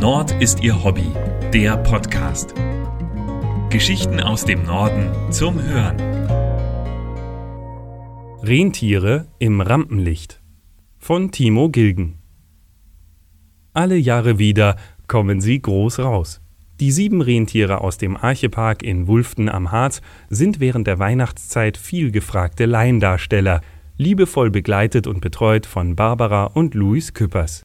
Nord ist ihr Hobby, der Podcast. Geschichten aus dem Norden zum Hören. Rentiere im Rampenlicht von Timo Gilgen. Alle Jahre wieder kommen sie groß raus. Die sieben Rentiere aus dem Archepark in Wulften am Harz sind während der Weihnachtszeit viel gefragte Laiendarsteller, liebevoll begleitet und betreut von Barbara und Louis Küppers.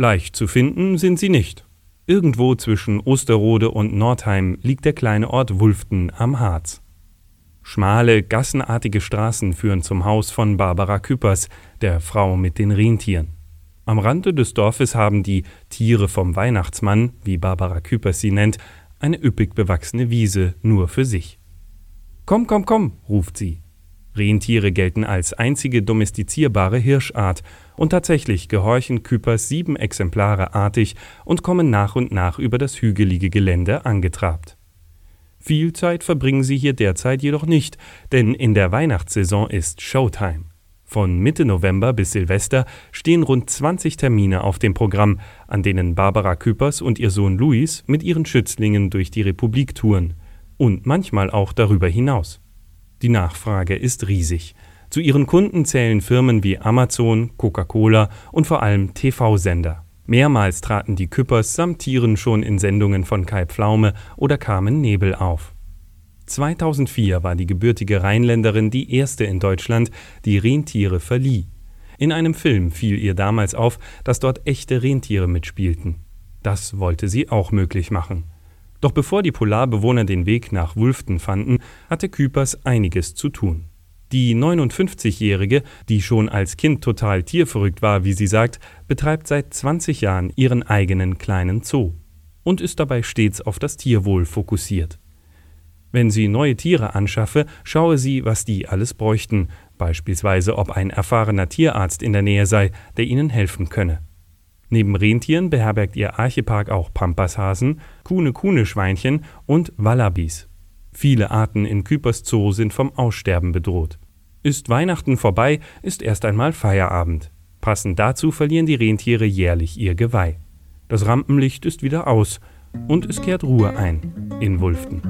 Leicht zu finden sind sie nicht. Irgendwo zwischen Osterode und Nordheim liegt der kleine Ort Wulften am Harz. Schmale, gassenartige Straßen führen zum Haus von Barbara Küppers, der Frau mit den Rentieren. Am Rande des Dorfes haben die Tiere vom Weihnachtsmann, wie Barbara Küpers sie nennt, eine üppig bewachsene Wiese nur für sich. Komm, komm, komm, ruft sie. Rentiere gelten als einzige domestizierbare Hirschart und tatsächlich gehorchen Küpers sieben Exemplare artig und kommen nach und nach über das hügelige Gelände angetrabt. Viel Zeit verbringen sie hier derzeit jedoch nicht, denn in der Weihnachtssaison ist Showtime. Von Mitte November bis Silvester stehen rund 20 Termine auf dem Programm, an denen Barbara Küpers und ihr Sohn Luis mit ihren Schützlingen durch die Republik touren. Und manchmal auch darüber hinaus. Die Nachfrage ist riesig. Zu ihren Kunden zählen Firmen wie Amazon, Coca-Cola und vor allem TV-Sender. Mehrmals traten die Küppers samt Tieren schon in Sendungen von Kai Pflaume oder Carmen Nebel auf. 2004 war die gebürtige Rheinländerin die erste in Deutschland, die Rentiere verlieh. In einem Film fiel ihr damals auf, dass dort echte Rentiere mitspielten. Das wollte sie auch möglich machen. Doch bevor die Polarbewohner den Weg nach Wulften fanden, hatte Küpers einiges zu tun. Die 59-Jährige, die schon als Kind total tierverrückt war, wie sie sagt, betreibt seit 20 Jahren ihren eigenen kleinen Zoo und ist dabei stets auf das Tierwohl fokussiert. Wenn sie neue Tiere anschaffe, schaue sie, was die alles bräuchten, beispielsweise ob ein erfahrener Tierarzt in der Nähe sei, der ihnen helfen könne. Neben Rentieren beherbergt ihr Archepark auch Pampashasen, Kuhne-Kuhne-Schweinchen und Wallabis. Viele Arten in Küpers Zoo sind vom Aussterben bedroht. Ist Weihnachten vorbei, ist erst einmal Feierabend. Passend dazu verlieren die Rentiere jährlich ihr Geweih. Das Rampenlicht ist wieder aus und es kehrt Ruhe ein in Wulften.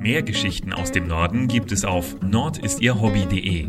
Mehr Geschichten aus dem Norden gibt es auf nordistierhobby.de.